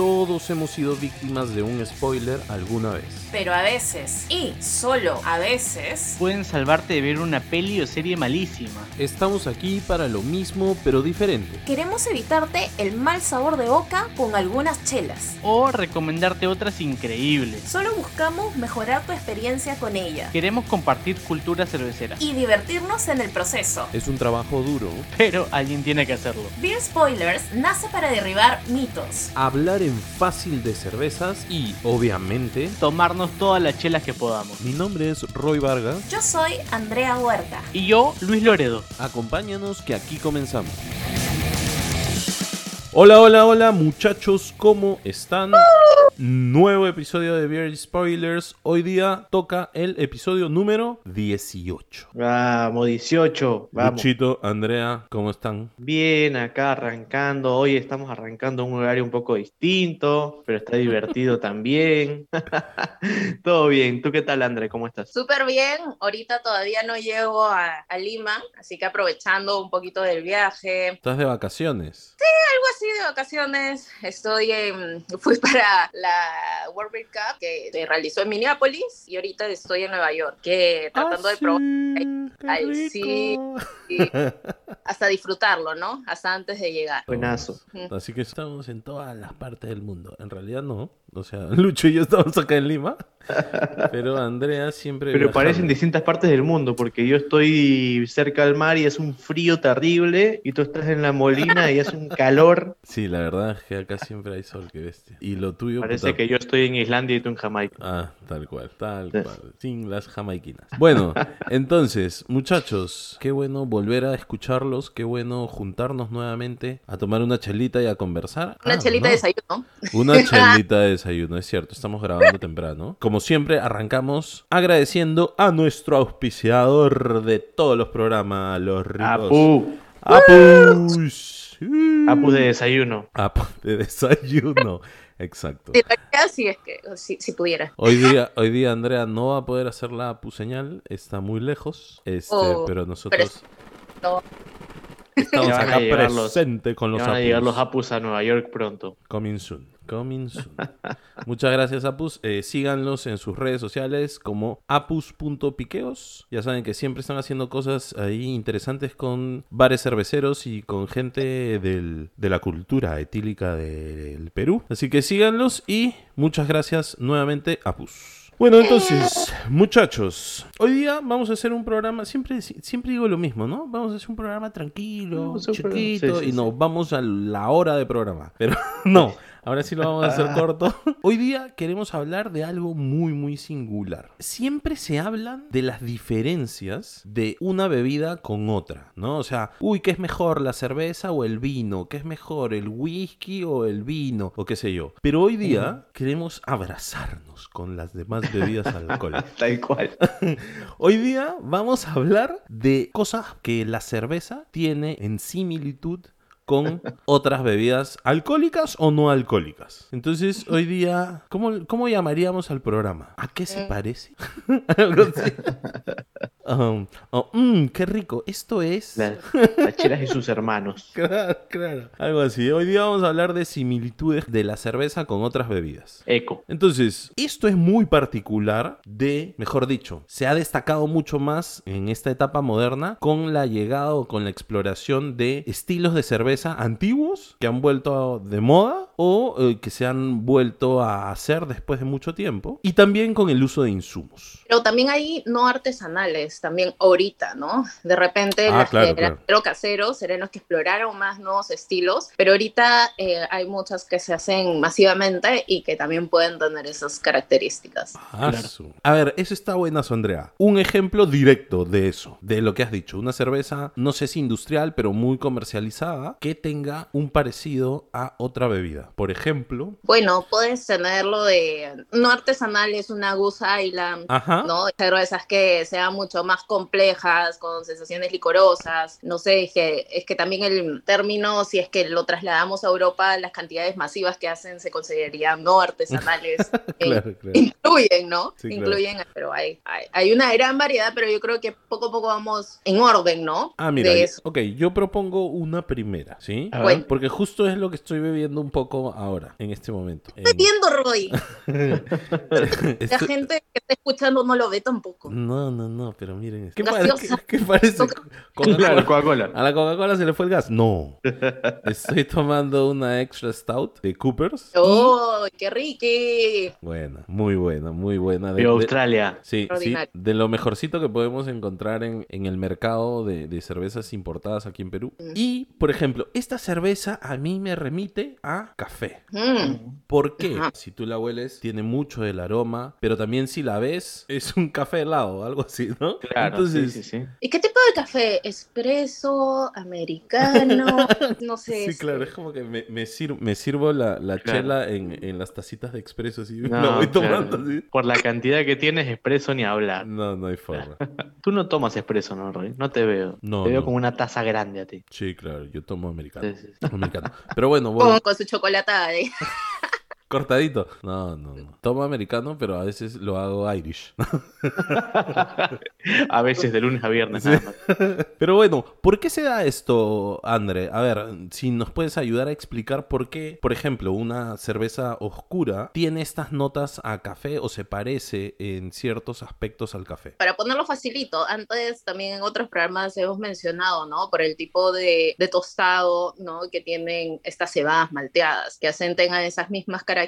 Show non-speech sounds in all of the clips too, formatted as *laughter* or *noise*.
momento todos hemos sido víctimas de un spoiler alguna vez. Pero a veces, y solo a veces, Pueden salvarte de ver una peli o serie malísima. Estamos aquí para lo mismo pero diferente. queremos evitarte el mal sabor de boca con algunas chelas. O recomendarte otras increíbles. Solo buscamos mejorar tu experiencia con ella Queremos compartir cultura cervecera. y divertirnos en el proceso. Es un trabajo duro. Pero alguien tiene que hacerlo. Beer Spoilers nace para derribar mitos. Hablar en fácil de cervezas y, obviamente, Tomarnos todas las chelas que podamos. mi nombre es Roy Vargas. Yo soy Andrea Huerta. Y yo, Luis Loredo. Acompáñanos que aquí comenzamos. Hola, hola, hola muchachos, ¿cómo están? Nuevo episodio de Beer Spoilers. Hoy día toca el episodio número 18. Vamos, 18. Vamos. Luchito, Andrea, ¿cómo están? Bien, acá arrancando. Hoy estamos arrancando un horario un poco distinto, pero está divertido *laughs* también. *laughs* Todo bien. ¿Tú qué tal, André? ¿Cómo estás? Súper bien, ahorita todavía no llego a, a Lima, así que aprovechando un poquito del viaje, ¿Estás de vacaciones? algo así de vacaciones. Estoy en, *laughs* fui para la World Beer Cup que se realizó en Minneapolis y ahorita estoy en Nueva York, que tratando de probar Ay, sí. y *laughs* hasta disfrutarlo, ¿no? Hasta antes de llegar. Buenazo. Así que estamos en todas las partes del mundo. En realidad no. O sea, *laughs* Lucho y yo estamos acá en Lima. Pero Andrea siempre... Pero viajando. parecen distintas partes del mundo, porque yo estoy cerca al mar y es un frío terrible, y tú estás en la molina y es un calor. Sí, la verdad es que acá siempre hay sol, que bestia. Y lo tuyo... Parece puta, que yo estoy en Islandia y tú en Jamaica. Ah, tal cual, tal cual. Sin las jamaiquinas. Bueno, *laughs* entonces, muchachos, qué bueno volver a escucharlos, qué bueno juntarnos nuevamente a tomar una chelita y a conversar. Una Ah, chelita no. de desayuno. Una *laughs* chelita de desayuno, es cierto, estamos grabando temprano. Como siempre, arrancamos agradeciendo a nuestro auspiciador de todos los programas, los ricos. Apu. Apus. Apu de desayuno. Apu de desayuno. Exacto. De verdad, si es que, si, si pudiera. Hoy día, hoy día Andrea no va a poder hacer la apu señal, está muy lejos, este, Oh, pero nosotros no. Estamos acá los- presentes con los van a llegar los apus. Apus a Nueva York pronto. Coming soon, coming soon. Muchas gracias, Apus. Eh, síganlos en sus redes sociales como apus.piqueos. Ya saben que siempre están haciendo cosas ahí interesantes con bares cerveceros y con gente del- de la cultura etílica del Perú. Así que síganlos y muchas gracias nuevamente, Apus. Bueno, entonces, muchachos, hoy día vamos a hacer un programa, siempre, siempre digo lo mismo, ¿no? Vamos a hacer un programa tranquilo, programa- chiquito, sí, sí, y nos sí. vamos a la hora de programa. Pero *laughs* no, ahora sí lo vamos a hacer corto. *laughs* Hoy día queremos hablar de algo muy, muy singular. Siempre se hablan de las diferencias de una bebida con otra, ¿no? O sea, uy, ¿qué es mejor, la cerveza o el vino? ¿Qué es mejor, el whisky o el vino? O qué sé yo. Pero hoy día queremos abrazarnos con las demás *laughs* bebidas alcohólicas. Tal cual. *laughs* Hoy día vamos a hablar de cosas que la cerveza tiene en similitud con otras bebidas alcohólicas o no alcohólicas. Entonces, hoy día, ¿cómo, cómo llamaríamos al programa? ¿A qué se parece? *laughs* Algo así. *laughs* Um, oh, mm, qué rico. Esto es... La- Las chelas y sus hermanos. *laughs* Claro, claro. Algo así. Hoy día vamos a hablar de similitudes de la cerveza con otras bebidas. Eco. Entonces, esto es muy particular de, mejor dicho, se ha destacado mucho más en esta etapa moderna con la llegada o con la exploración de estilos de cerveza antiguos que han vuelto de moda o eh, que se han vuelto a hacer después de mucho tiempo y también con el uso de insumos. Pero también hay no artesanales, también ahorita, ¿no? De repente Ah, las claro, que claro. eran pero caseros, serenos que exploraron más nuevos estilos, pero ahorita eh, hay muchas que se hacen masivamente y que también pueden tener esas características. Ah, su- A ver, eso está buenazo, Andrea. Un ejemplo directo de eso, de lo que has dicho. Una cerveza, no sé si industrial, pero muy comercializada, que tenga un parecido a otra bebida. Por ejemplo, Bueno, puedes tenerlo de no artesanal, es una Goose Island, ajá. ¿no? Cervezas que sean mucho más complejas, con sensaciones licorosas. No sé, es que, es que también el término, si es que lo trasladamos a Europa, las cantidades masivas que hacen se considerarían no artesanales. *laughs* Eh, Claro, claro. Incluyen, ¿no? Sí, claro. Incluyen, pero hay, hay, hay una gran variedad, pero yo creo que poco a poco vamos en orden, ¿no? Ah, mira, De eso. ok, yo propongo una primera, ¿sí? Bueno. Porque justo es lo que estoy bebiendo un poco ahora, en este momento. Estoy En- viendo, Roy. *laughs* La gente que está escuchando no lo ve tampoco. No, no, no, pero miren. ¿Qué, Gaseosa. pare- qué- qué parece? Coca-Cola. ¿A la Coca-Cola se le fue el gas? No. *laughs* Estoy tomando una extra stout de Coopers. y- ¡Oh, qué rique! Buena, muy buena, muy buena. De- De de- Australia. Sí, sí, de lo mejorcito que podemos encontrar en, en el mercado de, de cervezas importadas aquí en Perú. Mm. Y, por ejemplo, esta cerveza a mí me remite a café. Mm. ¿Por qué? Ajá. Si tú la hueles, tiene mucho del aroma, pero también si la ves, es un café helado, algo así, ¿no? Claro, Entonces, sí, sí, sí. ¿Y qué tipo de café? ¿Espresso? ¿Americano? *laughs* No sé. Sí, este, claro, es como que me, me, sir- me sirvo la, la Claro. chela en, en las tacitas de expreso, así, *laughs* No, la voy claro. tomando así. Por la cantidad que tienes, expreso ni hablar. No, no hay forma. *laughs* Tú no tomas expreso, ¿no, Roy? No te veo. No, te veo no. como una taza grande a ti. Sí, claro, yo tomo americano. Sí, sí, sí. Americano. Pero bueno, Con, bueno, con su chocolatada. ¿eh? Cortadito. No, no, no. Tomo americano, pero a veces lo hago Irish. *laughs* a veces de lunes a viernes Sí. nada más. Pero bueno, ¿por qué se da esto, André? A ver, si nos puedes ayudar a explicar por qué, por ejemplo, una cerveza oscura tiene estas notas a café o se parece en ciertos aspectos al café. Para ponerlo facilito, antes también en otros programas hemos mencionado, ¿no? Por el tipo de, de tostado, ¿no? Que tienen estas cebadas malteadas, que hacen tengan esas mismas características,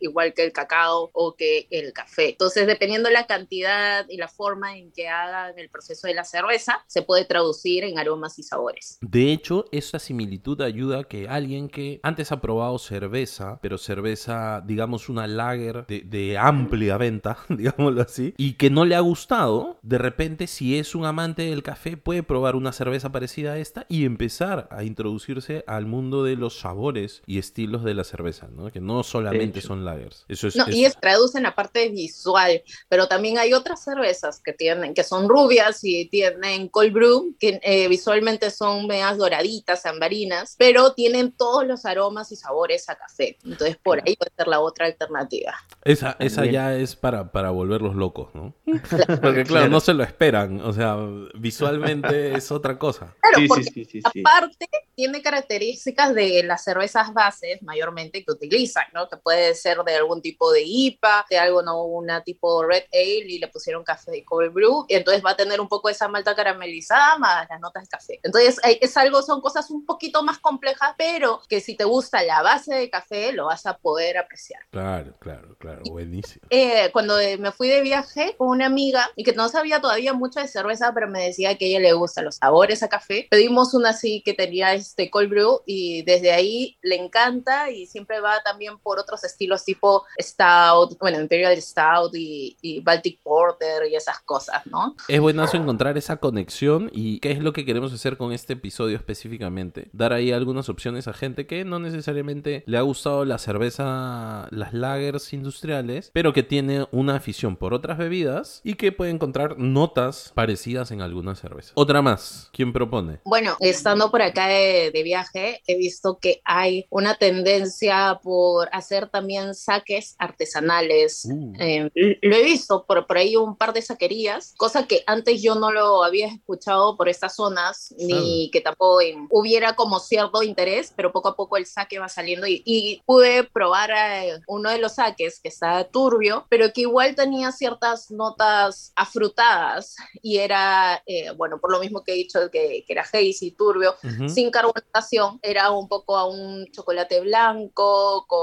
igual que el cacao o que el café. Entonces, dependiendo la cantidad y la forma en que hagan el proceso de la cerveza, se puede traducir en aromas y sabores. De hecho, esa similitud ayuda a que alguien que antes ha probado cerveza, pero cerveza, digamos, una lager de, de amplia venta, *laughs* digámoslo así, y que no le ha gustado, de repente, si es un amante del café, puede probar una cerveza parecida a esta y empezar a introducirse al mundo de los sabores y estilos de la cerveza, ¿no? Que no solamente hecho. son lagers. Eso es, No, es- y es traduce en la parte visual, pero también hay otras cervezas que tienen, que son rubias y tienen cold brew, que eh, visualmente son medias doraditas, ambarinas, pero tienen todos los aromas y sabores a café. Entonces, por ahí puede ser la otra alternativa. esa, esa ya es para, para volverlos locos, ¿no? *laughs* Porque claro, Claro. no se lo esperan, o sea, visualmente *laughs* es otra cosa. Claro, Sí, porque sí, sí, sí, sí. aparte tiene características de las cervezas bases mayormente que utilizan, ¿no? Que puede ser de algún tipo de IPA, de algo, ¿no? Una tipo Red Ale y le pusieron café de cold brew, y entonces va a tener un poco esa malta caramelizada más las notas de café. Entonces es algo, son cosas un poquito más complejas, pero que si te gusta la base de café lo vas a poder apreciar. Claro, claro, claro, buenísimo. Eh, cuando me fui de viaje con una amiga y que no sabía todavía mucho de cerveza, pero me decía que a ella le gustan los sabores a café, pedimos una así que tenía este cold brew y desde ahí le encanta y siempre va también por otros estilos tipo stout, bueno, imperial stout y, y baltic porter y esas cosas, ¿no? Es buenazo encontrar esa conexión y qué es lo que queremos hacer con este episodio específicamente. Dar ahí algunas opciones a gente que no necesariamente le ha gustado la cerveza, las lagers industriales, pero que tiene una afición por otras bebidas y que puede encontrar notas parecidas en algunas cervezas. Otra más, ¿quién propone? Bueno, estando por acá de, de viaje, he visto que hay una tendencia por hacer también saques artesanales. Uh. Eh, lo he visto por, por ahí un par de saquerías, cosa que antes yo no lo había escuchado por estas zonas, ni que tampoco hubiera como cierto interés, pero poco a poco el saque va saliendo y, y pude probar eh, uno de los saques que está turbio, pero que igual tenía ciertas notas afrutadas y era, eh, bueno, por lo mismo que he dicho que, que era hazy, turbio, Ujú. sin carbonatación, era un poco a un chocolate blanco con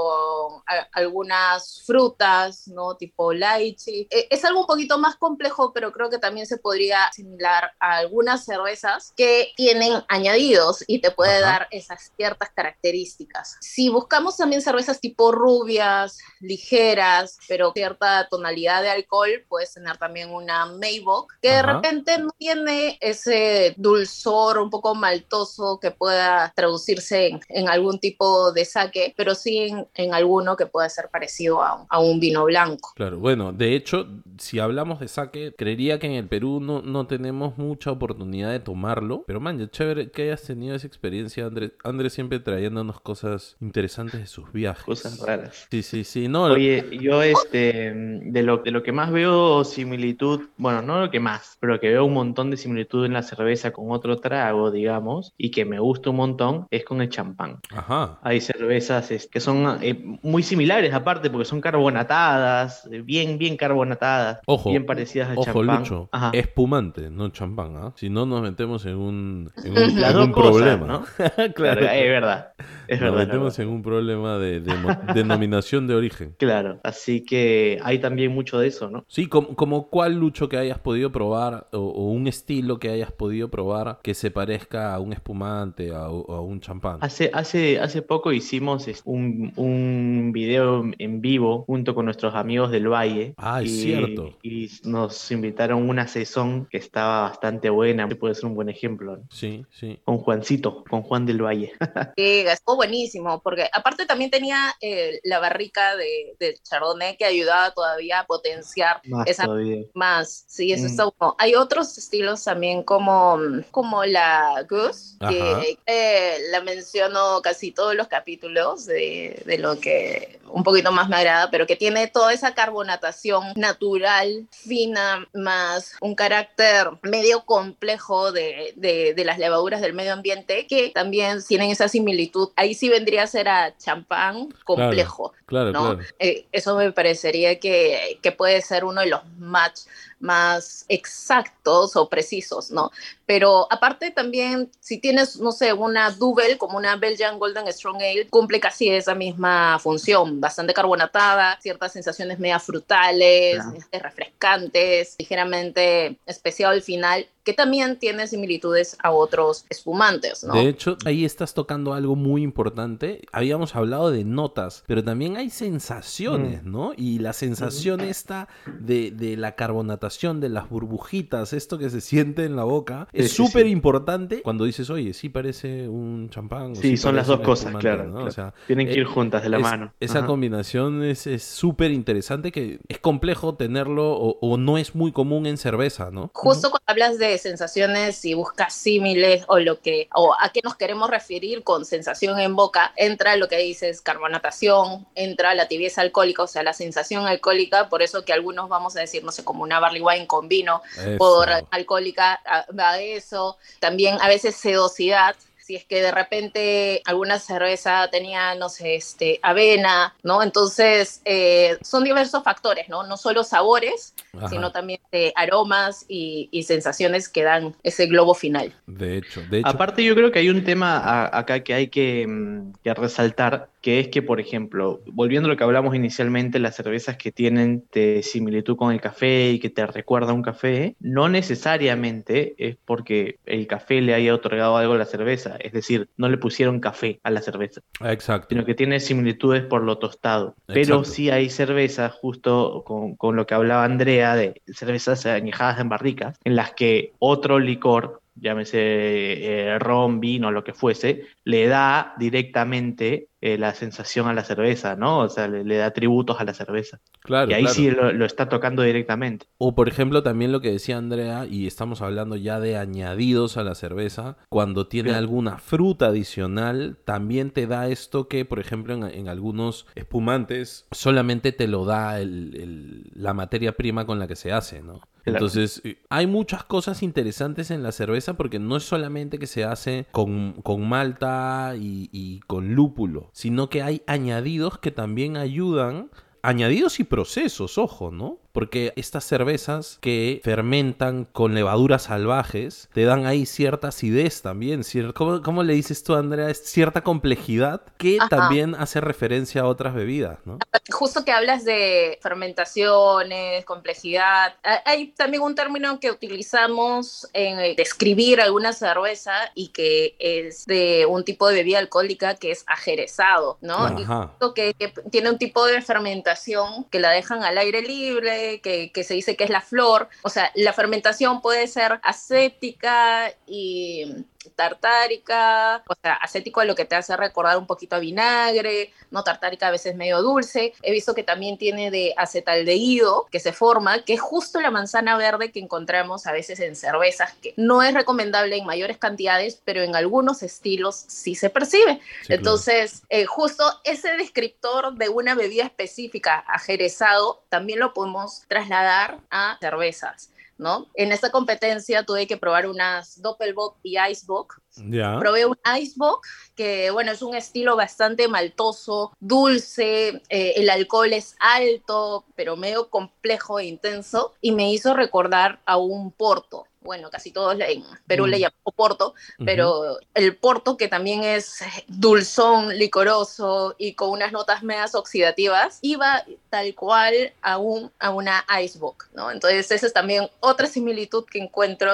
a- algunas frutas, ¿no? Tipo lychee. Eh, es algo un poquito más complejo, pero creo que también se podría asimilar a algunas cervezas que tienen añadidos y te puede Ajá. dar esas ciertas características. Si buscamos también cervezas tipo rubias, ligeras, pero cierta tonalidad de alcohol, puedes tener también una Maybach, que de Ajá. repente no tiene ese dulzor un poco maltoso que pueda traducirse en, en algún tipo de saque, pero sí en, en alguno que pueda ser parecido a, a un vino blanco. Claro, bueno, de hecho, si hablamos de sake, creería que en el Perú no, no tenemos mucha oportunidad de tomarlo, pero man, ya chévere que hayas tenido esa experiencia, Andrés. Andrés siempre trayéndonos cosas interesantes de sus viajes. Cosas raras. Sí, sí, sí, no. Oye, yo este, de lo, de lo que más veo similitud, bueno, no lo que más, pero que veo un montón de similitud en la cerveza con otro trago, digamos, y que me gusta un montón, es con el champán. Ajá. Hay cervezas es- que son eh, muy similares aparte porque son carbonatadas, eh, bien, bien carbonatadas, Ojo, bien parecidas al Ojo, champán. Lucho, Ajá. espumante, no champán, ¿ah? Si no, nos metemos en un, en *laughs* en cosas, problema. ¿no? *laughs* claro, Claro, es verdad. Es nos verdad. metemos verdad. en un problema de, denominación de origen. *laughs* Claro, así que hay también mucho de eso, ¿no? Sí, como, como cuál lucho que hayas podido probar o, o un estilo que hayas podido probar que se parezca a un espumante a- o a un champán. Hace, hace, hace poco hicimos un, un video en vivo junto con nuestros amigos del Valle. Ah, es y, cierto. Y nos invitaron una sesión que estaba bastante buena, que puede ser un buen ejemplo, ¿no? Sí, sí. Con Juancito, con Juan del Valle. *laughs* estuvo buenísimo, porque aparte también tenía eh, la barrica de, de Chardonnay que ayudaba todavía a potenciar Más esa todavía. más. Sí, eso Mm. está bueno. Hay otros estilos también como, como la Goose, Ajá. que eh, la menciono casi todos los capítulos de, de lo que un poquito más me agrada, pero que tiene toda esa carbonatación natural, fina, más un carácter medio complejo de, de, de las levaduras del medio ambiente, que también tienen esa similitud. Ahí sí vendría a ser a champán complejo. Claro, ¿no? claro. Eh, eso me parecería que, que puede ser uno de los match más exactos o precisos, ¿no? Pero aparte también, si tienes, no sé, una double como una Belgian Golden Strong Ale, cumple casi esa misma función, bastante carbonatada, ciertas sensaciones media frutales, Claro. este, refrescantes, ligeramente especiado al final, que también tiene similitudes a otros espumantes, ¿no? De hecho, ahí estás tocando algo muy importante. Habíamos hablado de notas, pero también hay sensaciones, ¿no? Y la sensación esta de, de la carbonatación, de las burbujitas, esto que se siente en la boca, es súper sí. importante cuando dices, oye, sí parece un champán. o Sí, son las dos cosas, espumante", claro, ¿no? claro. O sea, Tienen que eh, ir juntas de la es- mano. Esa Ajá. combinación es es súper interesante que es complejo tenerlo o, o no es muy común en cerveza, ¿no? Justo cuando hablas de sensaciones y buscas símiles o lo que o a qué nos queremos referir con sensación en boca, entra lo que dices carbonatación, entra la tibieza alcohólica, o sea, la sensación alcohólica, por eso que algunos vamos a decir, no sé, como una barley wine con vino, Eso. por alcohólica a- va a eso, también a veces sedosidad. Si es que de repente alguna cerveza tenía, no sé, este, avena, ¿no? Entonces, eh, son diversos factores, ¿no? No solo sabores, Ajá. sino también de aromas y, y sensaciones que dan ese globo final. De hecho, de hecho. Aparte, yo creo que hay un tema a- acá que hay que, mm, que resaltar, que es que, por ejemplo, volviendo a lo que hablamos inicialmente, las cervezas que tienen de similitud con el café y que te recuerda a un café, no necesariamente es porque el café le haya otorgado algo a la cerveza, es decir, no le pusieron café a la cerveza, Exacto. sino que tiene similitudes por lo tostado. Pero Exacto. sí hay cervezas, justo con, con lo que hablaba Andrea, de cervezas añejadas en barricas, en las que otro licor, llámese eh, ron, vino, lo que fuese, le da directamente eh, la sensación a la cerveza, ¿no? O sea, le, le da tributos a la cerveza. Claro, y ahí claro. sí lo, lo está tocando directamente. O por ejemplo también lo que decía Andrea, y estamos hablando ya de añadidos a la cerveza, cuando tiene Claro. alguna fruta adicional, también te da esto que, por ejemplo, en, en algunos espumantes solamente te lo da el- el- la materia prima con la que se hace, ¿no? Entonces, eh, hay muchas cosas interesantes en la cerveza porque no es solamente que se hace con, con malta y con lúpulo, sino que hay añadidos que también ayudan Añadidos y procesos, ojo, ¿no? Porque estas cervezas que fermentan con levaduras salvajes te dan ahí cierta acidez también. cier- ¿Cómo, cómo le dices tú, Andrea? Es cierta complejidad que Ajá. también hace referencia a otras bebidas, ¿no? Justo que hablas de fermentaciones, complejidad, ha- hay también un término que utilizamos en describir alguna cerveza y que es de un tipo de bebida alcohólica que es ajerezado, ¿no? Y justo que, que tiene un tipo de fermentación que la dejan al aire libre, que, que se dice que es la flor. O sea, la fermentación puede ser acética y tartárica, o sea, acético a lo que te hace recordar un poquito a vinagre, no tartárica a veces medio dulce. He visto que también tiene de acetaldehído que se forma, que es justo la manzana verde que encontramos a veces en cervezas, que no es recomendable en mayores cantidades, pero en algunos estilos sí se percibe. Sí, Entonces, eh, justo ese descriptor de una bebida específica ajerezado también lo podemos trasladar a cervezas. ¿No? En esta competencia tuve que probar unas Doppelbock y Icebock. Ya. Probé un Icebock que, bueno, es un estilo bastante maltoso, dulce, eh, el alcohol es alto, pero medio complejo e intenso, y me hizo recordar a un porto. Bueno, casi todos le- en Perú le Mm. llamamos porto, pero el porto que también es dulzón, licoroso y con unas notas medias oxidativas, iba tal cual a, un, a una Icebook, ¿no? Entonces esa es también otra similitud que encuentro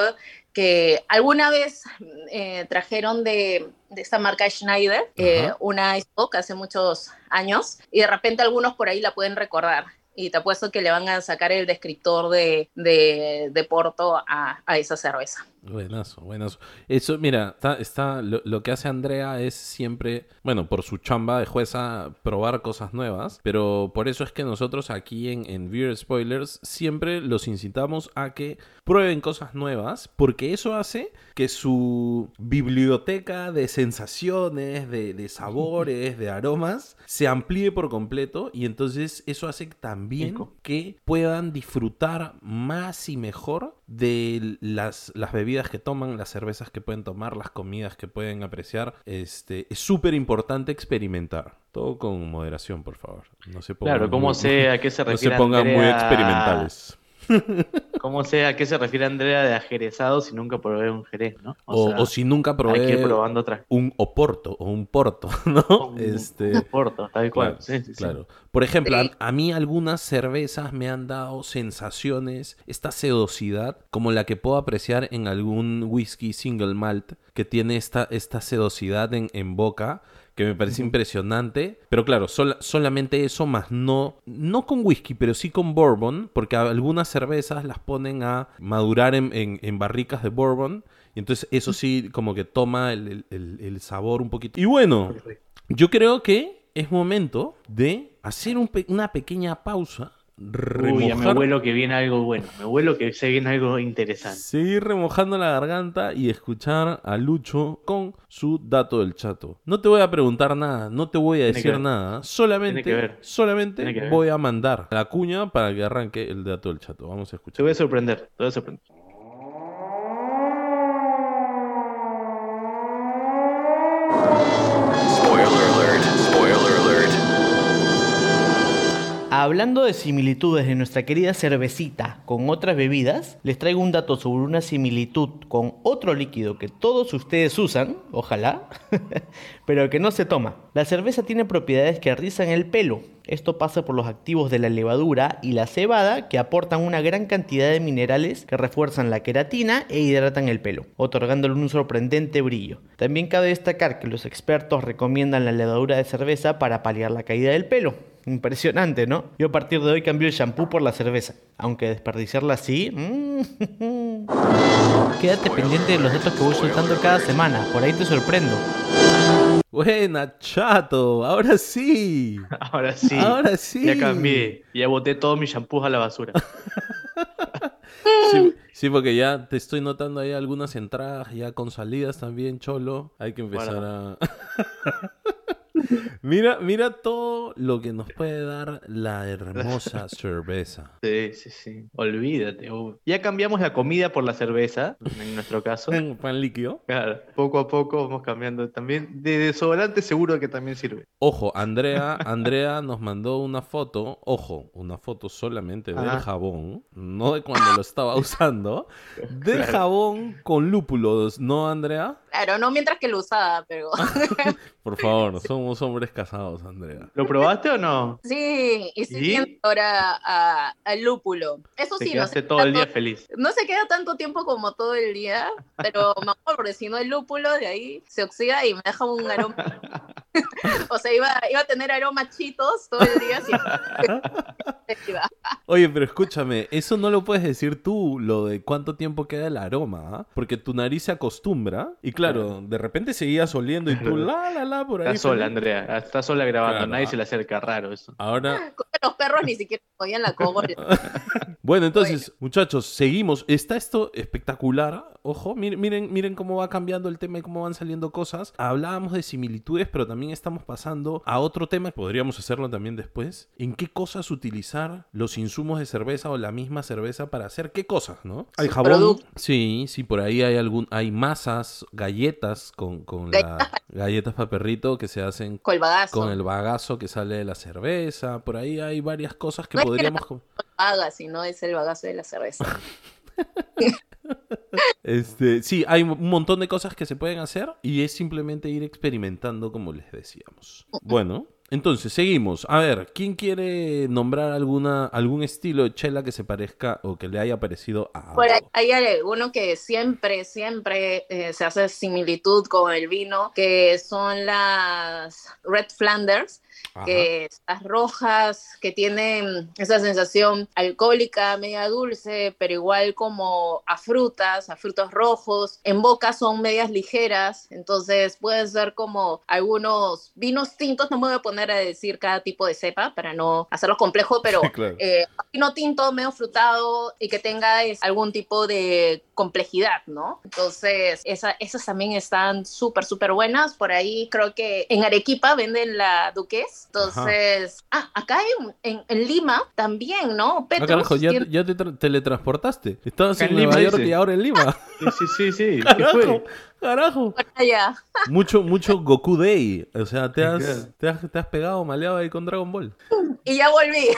que alguna vez eh, trajeron de, de esta marca Schneider eh, una Icebook hace muchos años y de repente algunos por ahí la pueden recordar. Y te apuesto que le van a sacar el descriptor de, de, de Porto a, a esa cerveza. Buenazo, buenazo. Eso, mira, está, está, lo, lo que hace Andrea es siempre, bueno, por su chamba de jueza, probar cosas nuevas, pero por eso es que nosotros aquí en, en Beer Spoilers siempre los incitamos a que prueben cosas nuevas, porque eso hace que su biblioteca de sensaciones, de, de sabores, de aromas, se amplíe por completo y entonces eso hace también Rico. que puedan disfrutar más y mejor de las, las bebidas que toman, las cervezas que pueden tomar, las comidas que pueden apreciar. Este, es súper importante experimentar. Todo con moderación, por favor. No se pongan Claro, ¿cómo muy- sé a qué se *laughs* no se pongan muy experimentales. *laughs* ¿Cómo sé a qué se refiere Andrea de ajerezado si nunca probé un jerez, no? O, sea, o si nunca hay que ir probé probando otras un oporto o un porto, *laughs* ¿no? Un- Este, un porto, tal cual. Claro, Sí, sí, sí. claro. Por ejemplo, Sí. a, a mí algunas cervezas me han dado sensaciones, esta sedosidad, como la que puedo apreciar en algún whisky single malt, que tiene esta, esta sedosidad en, en boca, que me parece impresionante. Pero claro, sol- solamente eso más no, no con whisky, pero sí con bourbon, porque algunas cervezas las ponen a madurar en, en- en barricas de bourbon. Y entonces eso sí como que toma el, el- el- el sabor un poquito. Y bueno, yo creo que es momento de hacer un pe- una pequeña pausa, Uy, me remojar, huelo que viene algo bueno. Me huelo que se viene algo interesante. seguir remojando la garganta y escuchar a Lucho con su dato del chato. No te voy a preguntar nada, no te voy a Tiene decir nada, solamente, solamente voy a mandar la cuña para que arranque el dato del chato. Vamos a Te escuchar. voy a sorprender, te voy a sorprender. Hablando de similitudes de nuestra querida cervecita con otras bebidas, les traigo un dato sobre una similitud con otro líquido que todos ustedes usan, ojalá, pero que no se toma. La cerveza tiene propiedades que rizan el pelo. Esto pasa por los activos de la levadura y la cebada que aportan una gran cantidad de minerales que refuerzan la queratina e hidratan el pelo, otorgándole un sorprendente brillo. También cabe destacar que los expertos recomiendan la levadura de cerveza para paliar la caída del pelo. Impresionante, ¿no? Yo a partir de hoy cambio el shampoo por la cerveza. Aunque desperdiciarla así... mm. *laughs* Quédate pendiente de los datos que voy soltando cada semana. Por ahí te sorprendo. Buena, chato, ahora sí. *laughs* Ahora sí. Ahora sí. Ya cambié. Ya boté todos mis shampoos a la basura. *laughs* Sí, sí, porque ya te estoy notando ahí algunas entradas ya con salidas también, cholo. Hay que empezar a... *laughs* *laughs* mira, mira todo lo que nos puede dar la hermosa *laughs* cerveza. Sí, sí, sí. Olvídate. Ya cambiamos la comida por la cerveza, en nuestro caso. *laughs* Pan líquido. Claro, poco a poco vamos cambiando. También de desodorante seguro que también sirve. Ojo, Andrea, Andrea nos mandó una foto, ojo, una foto solamente del Ajá. jabón, no de cuando lo estaba usando, del Claro. jabón con lúpulos, ¿no, Andrea? Claro, no mientras que lo usaba, pero *laughs* Por favor, somos hombres casados, Andrea. ¿Lo probaste o no? sí, y sí ¿Y? tiendo ahora a- al lúpulo. Eso Te sí, no se, todo queda el día feliz. no se queda tanto tiempo como todo el día, pero mejor, porque si no el lúpulo de ahí se oxida y me deja un aroma. *laughs* *laughs* o sea, iba, iba a tener aromas chitos todo el día. efectiva. Oye, pero escúchame, eso no lo puedes decir tú, lo de cuánto tiempo queda el aroma, ¿ah? Porque tu nariz se acostumbra y claro, de repente seguías oliendo y tú la la la por ahí. Está sola. Andrea. Está sola grabando. Claro. Nadie se le acerca. Raro eso. Ahora, *laughs* Los perros ni siquiera oían la cogolla. *laughs* bueno, entonces, muchachos, seguimos. Está esto espectacular. Ojo, miren, miren, miren cómo va cambiando el tema y cómo van saliendo cosas. Hablábamos de similitudes, pero también estamos pasando a otro tema. Podríamos hacerlo también después. ¿En qué cosas utilizar los insumos de cerveza o la misma cerveza para hacer qué cosas, no? Hay jabón. Sí, sí, por ahí hay algún, hay masas, galletas con, con la galletas para perrito que se hacen con el bagazo que sale de la cerveza. Por ahí hay varias cosas que No es que podríamos. no es el bagazo de la cerveza. *laughs* *laughs* *laughs* Este, sí, hay un montón de cosas que se pueden hacer y es simplemente ir experimentando como les decíamos. Bueno, entonces seguimos. A ver, ¿quién quiere nombrar alguna algún estilo de chela que se parezca o que le haya parecido a Por ahí algo? hay alguno que siempre, siempre eh, se hace similitud con el vino, que son las Red Flanders, Ajá. que estas rojas, que tienen esa sensación alcohólica, media dulce, pero igual como a frutas, a frutos rojos. En boca son medias ligeras, entonces pueden ser como algunos vinos tintos, no me voy a poner a decir cada tipo de cepa para no hacerlo complejo, pero *laughs* Claro. eh, vino tinto medio frutado y que tenga algún tipo de complejidad, ¿no? Entonces, esa, esas también están súper, súper buenas. Por ahí creo que en Arequipa venden la Duques. Entonces, ah, acá en, en- en Lima también, ¿no? Ah, Petrus carajo, ya, tiene- ya te tra- teletransportaste. Estabas en en Nueva Lima, York y ahora en Lima. Sí, sí, sí. sí. *laughs* ¿Qué fue? Carajo. allá. Mucho, mucho Goku Day. O sea, te has, te has, te has pegado, maleado ahí con Dragon Ball. Y ya volví.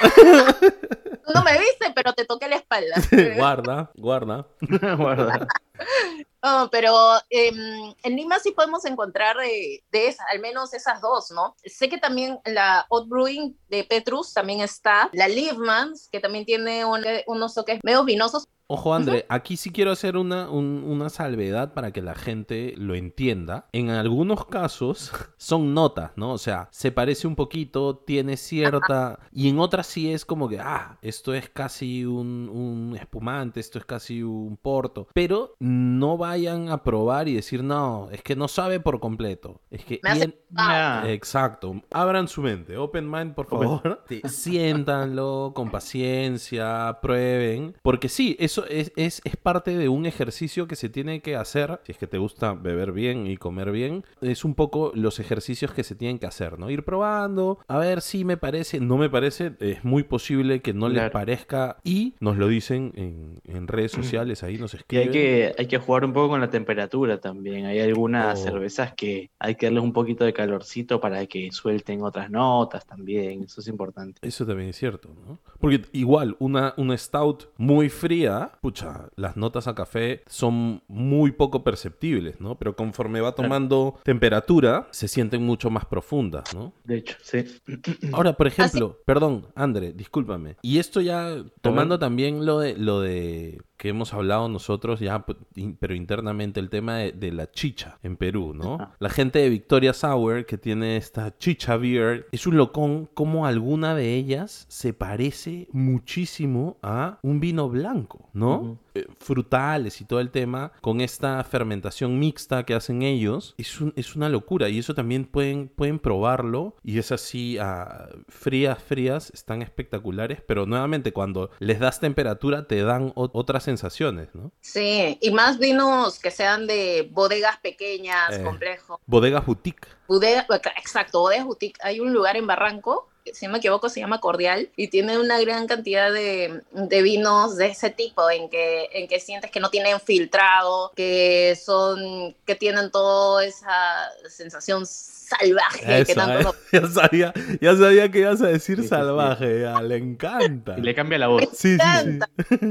Tú *laughs* no me viste, pero te toqué la espalda. *laughs* guarda, guarda. *laughs* Guarda. No, pero em, en Lima sí podemos encontrar eh, de esas, al menos esas dos, ¿no? Sé que también la Oat Brewing de Petrus también está, la Liebmans, que también tiene un- unos toques medio vinosos. Ojo, André, aquí sí quiero hacer una, un- una salvedad para que la gente lo entienda. En algunos casos son notas, ¿no? O sea, se parece un poquito, tiene cierta... Y en otras sí es como que, ah, esto es casi un, un espumante, esto es casi un porto. Pero no vayan a probar y decir, no, es que no sabe por completo. Es que... Me hace- y en- Ah, Ya. Exacto. Abran su mente. Open mind, por favor. Sí, Siéntanlo con paciencia, prueben. Porque sí, eso es, es, es parte de un ejercicio que se tiene que hacer. Si es que te gusta beber bien y comer bien, es un poco los ejercicios que se tienen que hacer, ¿no? Ir probando, a ver si me parece, no me parece. Es muy posible que no les parezca. Y nos lo dicen en, en redes sociales, ahí nos Y escriben. hay que, hay que jugar un poco con la temperatura también. Hay algunas Oh. cervezas que hay que darles un poquito de calorcito para que suelten otras notas también. Eso es importante. Eso también es cierto, ¿no? Porque igual, una, una stout muy fría, pucha, las notas a café son muy poco perceptibles, ¿no? Pero conforme va tomando temperatura, se sienten mucho más profundas, ¿no? De hecho, sí. *clears throat* Ahora, por ejemplo, perdón, André, discúlpame. Y esto ya tomando también lo de lo de que hemos hablado nosotros ya, p- in- pero internamente el tema de, de la chicha en Perú, ¿no? La gente de Victoria Sour que tiene esta chicha beer es un locón como alguna de ellas se parece muchísimo a un vino blanco, ¿no? Frutales y todo el tema con esta fermentación mixta que hacen ellos es, un- es una locura y eso también pueden, pueden probarlo y es así ah, frías frías están espectaculares pero nuevamente cuando les das temperatura te dan otras sensaciones ¿no? Sí, y más vinos que sean de bodegas pequeñas, Eh. complejos. bodegas boutique Bodega, exacto, bodegas boutique. Hay un lugar en Barranco, si no me equivoco se llama Cordial, y tiene una gran cantidad de, de vinos de ese tipo, en que, en que sientes que no tienen filtrado, que son, que tienen toda esa sensación salvaje que Eso, tanto ¿eh? *laughs* ya sabía ya sabía que ibas a decir Sí, sí, sí. salvaje ya, le encanta Y le cambia la voz. sí sí sí encanta.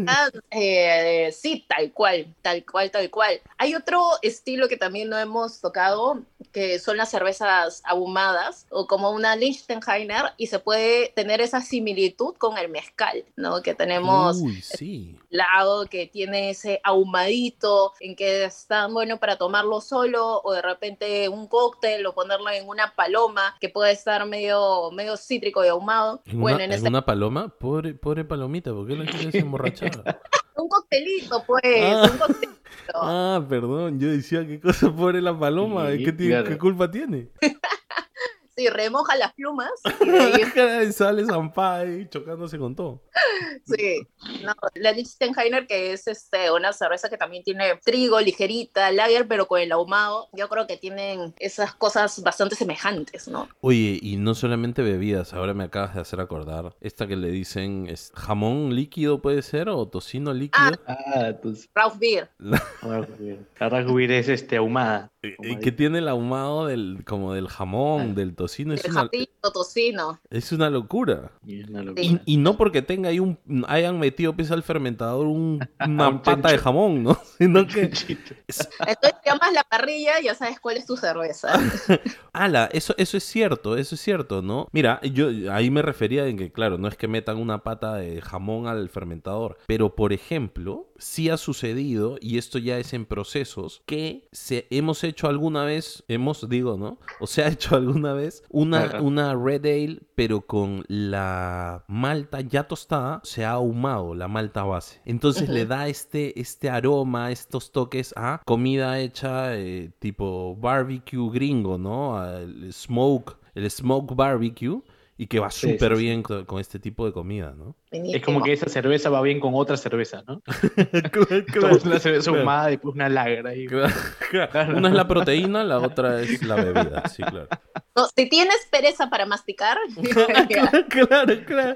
Ah, *laughs* eh, sí, tal cual, tal cual, tal cual. Hay otro estilo que también no hemos tocado, que son las cervezas ahumadas, o como una Liechtensteiner, y se puede tener esa similitud con el mezcal, ¿no? Que tenemos Uy, sí lado que tiene ese ahumadito, en que está bueno para tomarlo solo, o de repente un cóctel, o ponerlo en una paloma que puede estar medio, medio cítrico y ahumado. ¿En, bueno, una, en en este una paloma? Pobre, pobre palomita, ¿por qué la quieres emborrachar? *laughs* un coctelito, pues, Ah. un coctelito. ah, perdón, yo decía qué cosa pobre la paloma, Sí, ¿qué, tiene- claro. qué culpa tiene? *laughs* Sí, remoja las plumas y de ahí *laughs* y sale ahí chocándose con todo. Sí, no, la Liechtensteiner que es este, una cerveza que también tiene trigo, ligerita, lager, pero con el ahumado, yo creo que tienen esas cosas bastante semejantes, ¿no? Oye, y no solamente bebidas, ahora me acabas de hacer acordar. Esta que le dicen es jamón líquido puede ser o tocino líquido. Ah, entonces. Rauch *laughs* Beer. La Ragbir es este, ahumada. Eh, eh, que tiene el ahumado del, como del jamón, del tocino. Es El una, japito, tocino. es una locura. Y es una locura. Y, y no porque tenga ahí un, hayan metido pues al fermentador un- *laughs* una Un pata de jamón, ¿no? *laughs* Sino que Entonces llamas la parrilla y ya sabes cuál es tu cerveza. *laughs* Ala, eso, eso es cierto, eso es cierto, ¿no? Mira, yo ahí me refería en que, claro, no es que metan una pata de jamón al fermentador, pero por ejemplo, sí ha sucedido, y esto ya es en procesos, que se, hemos hecho alguna vez, hemos, digo, ¿no? O se ha *laughs* hecho alguna vez una, una Red Ale, pero con la malta ya tostada, se ha ahumado la malta base. Entonces le da este, este aroma, estos toques a comida hecha eh, tipo barbecue gringo, ¿no? El smoke, el smoke barbecue. Y que va súper sí, sí. bien con, con este tipo de comida, ¿no? Es como que esa cerveza va bien con otra cerveza, ¿no? *laughs* Claro, una cerveza claro. ahumada y después una claro. Una es la proteína, la otra es la bebida, sí, claro. No, si tienes pereza para masticar, *laughs* *laughs* claro, claro.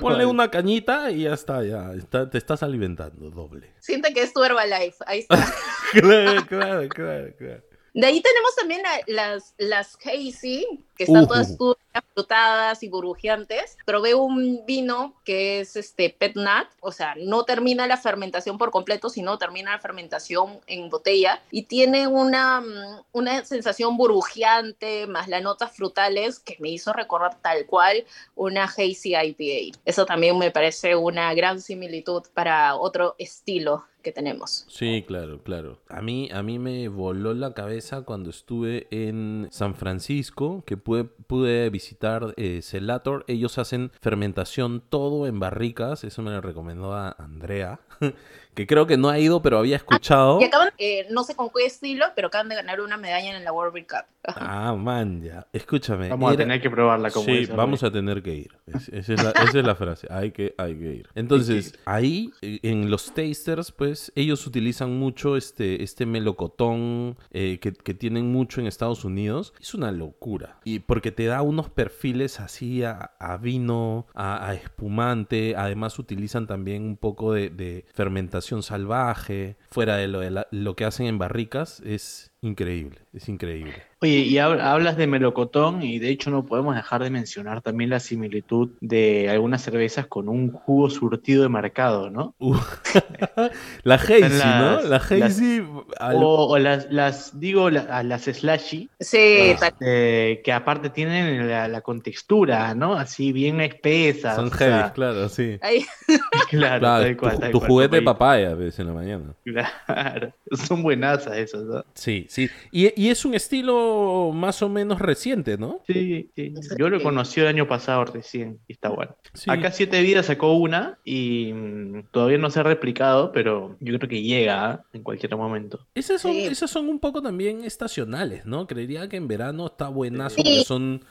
Ponle una cañita y ya está, ya. está- te estás alimentando doble. siente que es tu Herbalife. Ahí está. Claro, claro, claro, claro. De ahí tenemos también la- las, las hazy, que están Ujú. todas turbias, frutadas y burbujeantes. Probé un vino que es este pet nat, o sea, no termina la fermentación por completo, sino termina la fermentación en botella y tiene una, mm, una sensación burbujeante más las notas frutales que me hizo recordar tal cual una hazy IPA. Eso también me parece una gran similitud para otro estilo tenemos. Sí, claro, claro. A mí, a mí me voló la cabeza cuando estuve en San Francisco, que pude, pude visitar eh, Celator. Ellos hacen fermentación todo en barricas. Eso me lo recomendó a Andrea, *laughs* que creo que no ha ido, pero había escuchado. Y acaban, eh, no sé con qué estilo, pero acaban de ganar una medalla en la World Cup. *laughs* Ah, man, ya. Escúchame. Vamos a tener que probarla como Sí, esa, vamos ¿no? a tener que ir. Es- esa, es la, esa es la frase. Hay que, hay que ir. Entonces, ahí, eh, en los tasters, pues, ellos utilizan mucho este, este melocotón eh, que, que tienen mucho en Estados Unidos. Es una locura. Y porque te da unos perfiles así a, a vino, a, a espumante. Además, utilizan también un poco de, de fermentación salvaje. Fuera de lo, de la- lo que hacen en barricas. Es increíble. Es increíble. Oye, y hab- hablas de melocotón y de hecho no podemos dejar de mencionar también la similitud de algunas cervezas con un jugo surtido de mercado, ¿no? Uh, *laughs* la Hazy, ¿no? La Hazy. al- O, o las, las, digo, la- las slushy, Sí, Ah. eh, que aparte tienen la, la contextura, ¿no? Así bien espesas. son heavy, sea, claro, sí. *laughs* Claro, Claro, tal cual, tu, tal tu cual, juguete de papaya, ves, en la mañana. Claro, *laughs* son buenazas esas, ¿no? Sí, sí. Y, y es un estilo más o menos reciente, ¿no? Sí, sí. Yo lo conocí el año pasado recién y está bueno. Sí. Acá Siete Vidas sacó una y mm, todavía no se ha replicado, pero yo creo que llega ¿ah? en cualquier momento. Esas son, Sí. esas son un poco también estacionales, ¿no? Creería que en verano está buenazo Sí. porque son...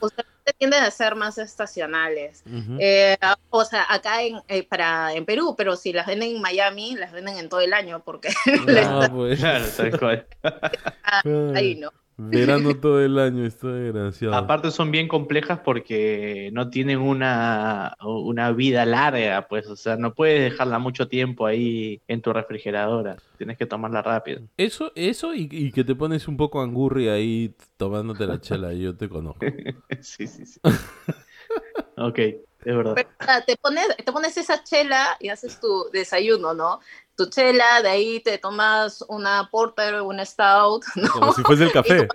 tienden a ser más estacionales. Eh, o sea, acá en, eh, para, en Perú, pero si las venden en Miami, las venden en todo el año porque *laughs* Ah, pues. Claro, tal cual. *laughs* ahí no. Verano *laughs* todo el año, está desgraciado. Aparte son bien complejas porque no tienen una, una vida larga, pues, o sea, no puedes dejarla mucho tiempo ahí en tu refrigeradora. Tienes que tomarla rápido. Eso, eso y, y que te pones un poco angurri ahí tomándote la chela, *laughs* yo te conozco. Sí, sí, sí. *laughs* Ok, es verdad. Pero, te pones, te pones esa chela y haces tu desayuno, ¿no? Tu chela, de ahí te tomas una porter o una stout, *laughs* ¿no? Como si fuese el café.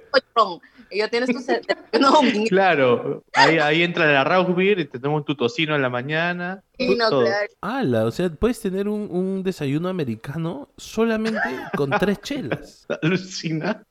Y ya tienes tu desayuno *laughs* Claro, ahí, ahí entra la Beer y te tomas tu tocino en la mañana. vino, todo. claro. Ala, o sea, puedes tener un, un desayuno americano solamente con tres chelas. *laughs* Alucina.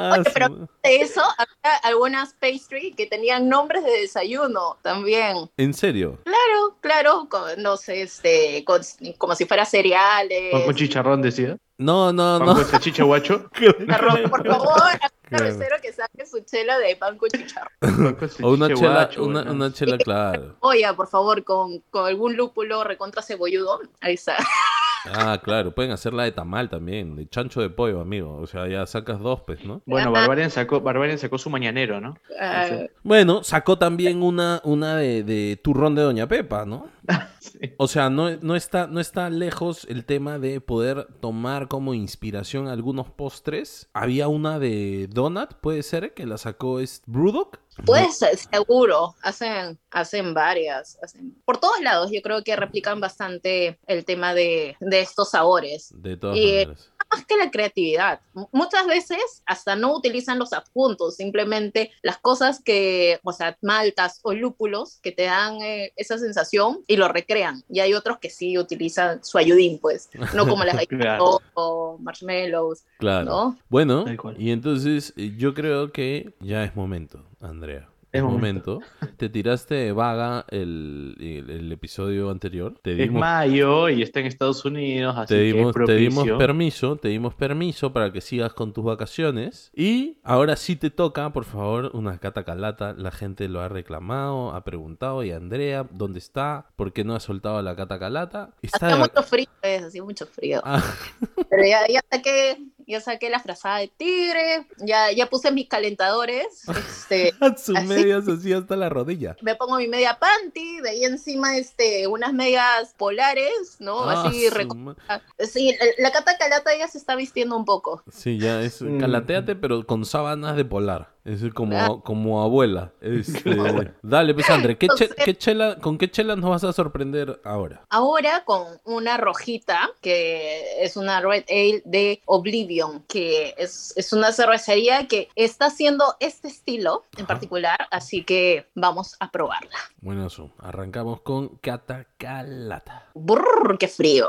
Ah, Oye, pero de eso, había algunas pastry que tenían nombres de desayuno también. ¿En serio? Claro, claro, con, no sé, este, con- como si fuera cereales. Pan con chicharrón, decía. No, no, Pan no. con salchicha guacho. *laughs* Chicharrón, por favor, cabecero que saque su chela de pan con chicharrón. *laughs* Con O una chela, una, una chela, claro. Oye, por favor, con, con algún lúpulo recontra cebolludo. Ahí está. Ah, claro, pueden hacerla de tamal también, de chancho de pollo, amigo. O sea, ya sacas dos, pues, ¿no? Bueno, Barbarian sacó, Barbarian sacó su mañanero, ¿no? Ah, Bueno, sacó también una, una de, de turrón de Doña Pepa, ¿no? *laughs* Sí. O sea, no, no, está, no está lejos el tema de poder tomar como inspiración algunos postres. Había una de Donut, puede ser, que la sacó es Brewdog. Pues seguro, hacen, hacen varias, hacen por todos lados. Yo creo que replican bastante el tema de, de estos sabores. De todas Y- maneras. Más que la creatividad. Muchas veces hasta no utilizan los adjuntos, simplemente las cosas que, o sea, maltas o lúpulos que te dan eh, esa sensación y lo recrean. Y hay otros que sí utilizan su ayudín, pues, no como las *laughs* galletas Claro. o marshmallows, Claro. ¿no? Bueno, y entonces eh, yo creo que ya es momento, Andrea. Es Es momento. Te tiraste de vaga el, el- el episodio anterior. Te Es dimos, mayo y está en Estados Unidos, así te que dimos, es te dimos permiso, te dimos permiso para que sigas con tus vacaciones. Y ahora sí te toca, por favor, una cata calata. La gente lo ha reclamado, ha preguntado. Y Andrea, ¿dónde está? ¿Por qué no ha soltado la cata calata? Está Hacía de mucho frío, pues, hacía mucho frío. Ah, Pero ya, ya saqué, ya saqué la frazada de tigre, ya, ya puse mis calentadores, *laughs* este, sus Así. medias así hasta la rodilla. me pongo mi media panty, de ahí encima este, unas medias polares, ¿no? Ah, Así, sí, la, la cata calata ya se está vistiendo un poco. Sí, ya es Mm. calateate, pero con sábanas de polar. Es como, Ah. como abuela. *laughs* Este, dale, pues André, ¿qué, *laughs* che- qué chela, ¿con qué chela nos vas a sorprender ahora? Ahora con una rojita, que es una Red Ale de Oblivion, que es, es una cervecería que está haciendo este estilo en Ajá. particular, así que vamos a probarla. Bueno, eso, arrancamos con Catacalata. Brrr, qué frío.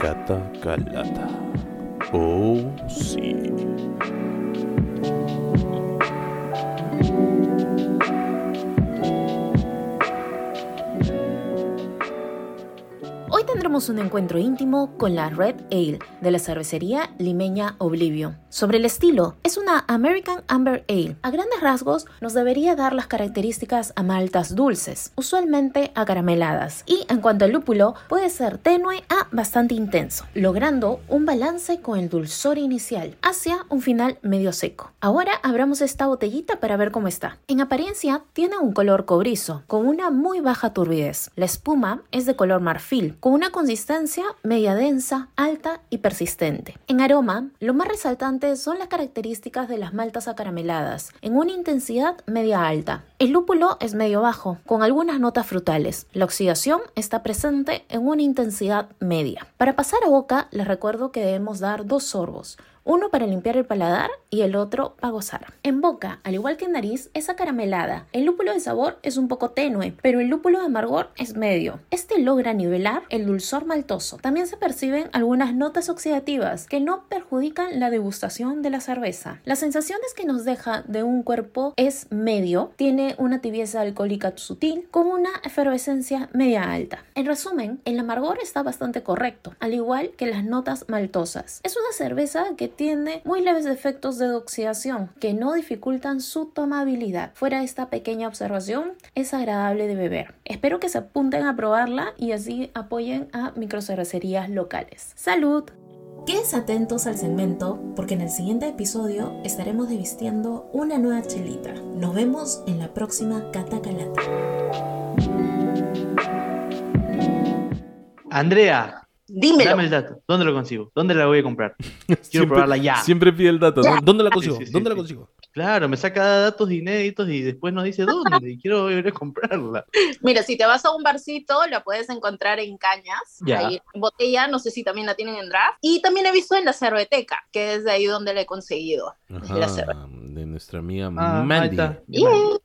Catacalata. Oh, sí. Tendremos un encuentro íntimo con la Red Ale de la cervecería limeña Oblivion. Sobre el estilo, es una American Amber Ale. A grandes rasgos, nos debería dar las características a maltas dulces, usualmente acarameladas, y en cuanto al lúpulo, puede ser tenue a bastante intenso, logrando un balance con el dulzor inicial hacia un final medio seco. Ahora abramos esta botellita para ver cómo está. En apariencia, tiene un color cobrizo, con una muy baja turbidez. La espuma es de color marfil, con una consistencia media densa, alta y persistente. En aroma, lo más resaltante son las características de las maltas acarameladas, en una intensidad media alta. El lúpulo es medio bajo, con algunas notas frutales. La oxidación está presente en una intensidad media. Para pasar a boca, les recuerdo que debemos dar dos sorbos, uno para limpiar el paladar y el otro para gozar. En boca, al igual que en nariz, es acaramelada. El lúpulo de sabor es un poco tenue, pero el lúpulo de amargor es medio. Este logra nivelar el dulzor maltoso. También se perciben algunas notas oxidativas que no perjudican la degustación de la cerveza. Las sensaciones que nos deja de un cuerpo es medio, tiene una tibieza alcohólica sutil con una efervescencia media alta. En resumen, el amargor está bastante correcto, al igual que las notas maltosas. Es una cerveza que tiene muy leves efectos de oxidación que no dificultan su tomabilidad. Fuera esta pequeña observación, es agradable de beber. Espero que se apunten a probarla y así apoyen a microcervecerías locales. ¡Salud! Quédense atentos al segmento porque en el siguiente episodio estaremos desvistiendo una nueva chelita. Nos vemos en la próxima Catacalata. Andrea, Dímelo. dame el dato. ¿Dónde lo consigo? ¿Dónde la voy a comprar? *laughs* Siempre- probarla ya. Siempre pide el dato. ¿Dónde la consigo? Sí, sí, sí, ¿Dónde la sí. consigo? Claro, me saca datos inéditos y después nos dice dónde. y quiero ir a comprarla. *laughs* Mira, si te vas a un barcito, la puedes encontrar en Cañas. Ya. Ahí, botella, no sé si también la tienen en draft. Y también he visto en la cerveteca, que es de ahí donde la he conseguido. la. De nuestra amiga Ah, Mandy.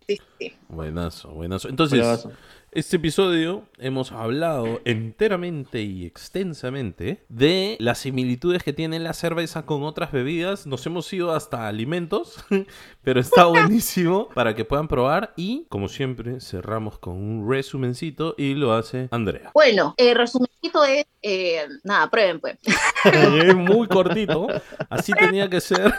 Sí, sí. Buenazo, buenazo. Entonces, Bravazo. este episodio hemos hablado enteramente y extensamente de las similitudes que tiene la cerveza con otras bebidas. Nos hemos ido hasta alimentos, *laughs* pero está *laughs* buenísimo para que puedan probar. Y, como siempre, cerramos con un resumencito y lo hace Andrea. Bueno, el resumencito es, eh, nada, prueben pues. *laughs* Es muy cortito, así tenía que ser.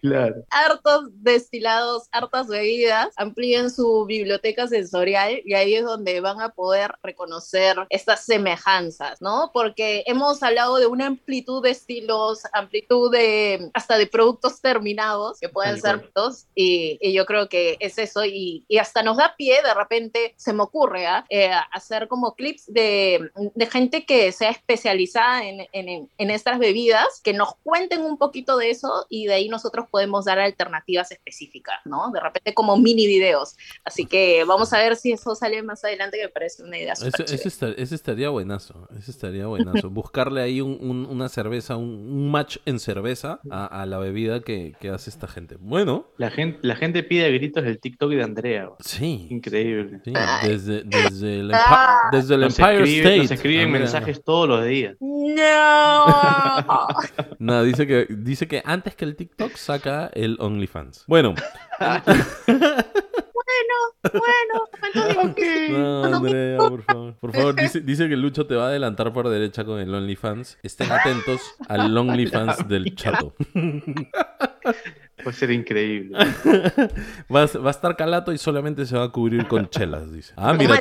Claro. hartos destilados, hartas bebidas, amplíen su biblioteca sensorial y ahí es donde van a poder reconocer estas semejanzas, ¿no? Porque hemos hablado de una amplitud de estilos, amplitud de hasta de productos terminados que pueden ser cual. dos y, y yo creo que es eso y, y hasta nos da pie de repente, se me ocurre, ¿ah? Eh, hacer como clips de, de gente que sea especializada en, en, en estas bebidas, que nos cuenten un poquito de eso y de ahí nosotros podemos dar alternativas específicas, ¿no? De repente como mini videos. Así que vamos a ver si eso sale más adelante, que me parece una idea súper Ese, estaría buenazo. Ese estaría buenazo. *laughs* Buscarle ahí un- un- una cerveza, un, un match en cerveza a, a la bebida que, que hace esta gente. Bueno, La gente, la gente pide gritos el TikTok de Andrea. sí. Increíble. sí, desde, desde el, Ah. Empi- desde el Nos Empire escribe- State. nos escriben Andrea. mensajes todos los días. No. *laughs* No, dice que, dice que antes que el TikTok saca el OnlyFans. Bueno, *laughs* bueno, entonces, no, Andrea, por favor. Por favor, dice, *laughs* dice que Lucho te va a adelantar por derecha con el OnlyFans. Estén atentos al *laughs* OnlyFans del chato. Puede ser increíble. *laughs* Va a, va a estar calato y solamente se va a cubrir con chelas, dice. Ah, mira,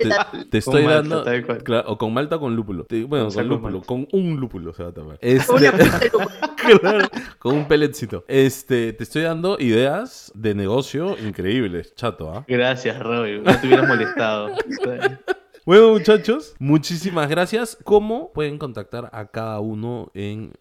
te, estoy dando. claro, o con Malta o con lúpulo. Te- bueno, Con lúpulo. Con un lúpulo se va a tapar. *laughs* Este, *laughs* claro, con un pelletcito. Este, te estoy dando ideas de negocio increíbles, chato, ¿ah? Gracias, Roy. No te hubieras molestado. Bueno, muchachos, muchísimas gracias. ¿Cómo pueden contactar a cada uno en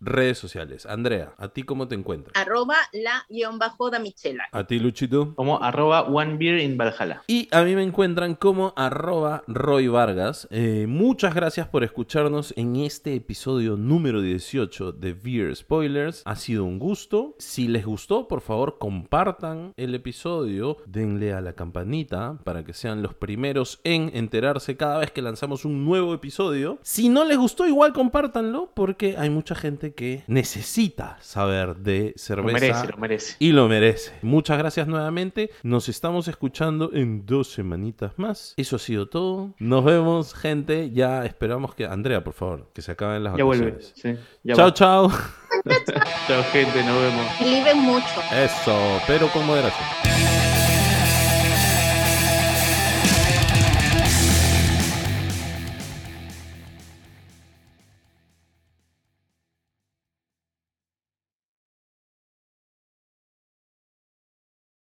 redes sociales? Andrea, ¿a ti cómo te encuentras? Arroba la guion bajo Damichela. ¿A ti, Luchito? Como arroba one beer in Valhalla. Y a mí me encuentran como arroba Roy Vargas. Eh, muchas gracias por escucharnos en este episodio número 18 de Beer Spoilers. Ha sido un gusto. Si les gustó, por favor compartan el episodio. Denle a la campanita para que sean los primeros en enterarse cada vez que lanzamos un nuevo episodio. Si no les gustó, igual compártanlo porque hay mucha gente que necesita saber de Lo cerveza. merece, lo merece. Y lo merece. Muchas gracias nuevamente. Nos estamos escuchando en dos semanitas más. Eso ha sido todo. Nos vemos, gente. Ya esperamos que. Andrea, por favor, que se acaben las Ya vuelve. vacaciones. Sí, ya chao, va. chao. *laughs* Chao, gente. Nos vemos. Liben mucho. Eso, pero con moderación.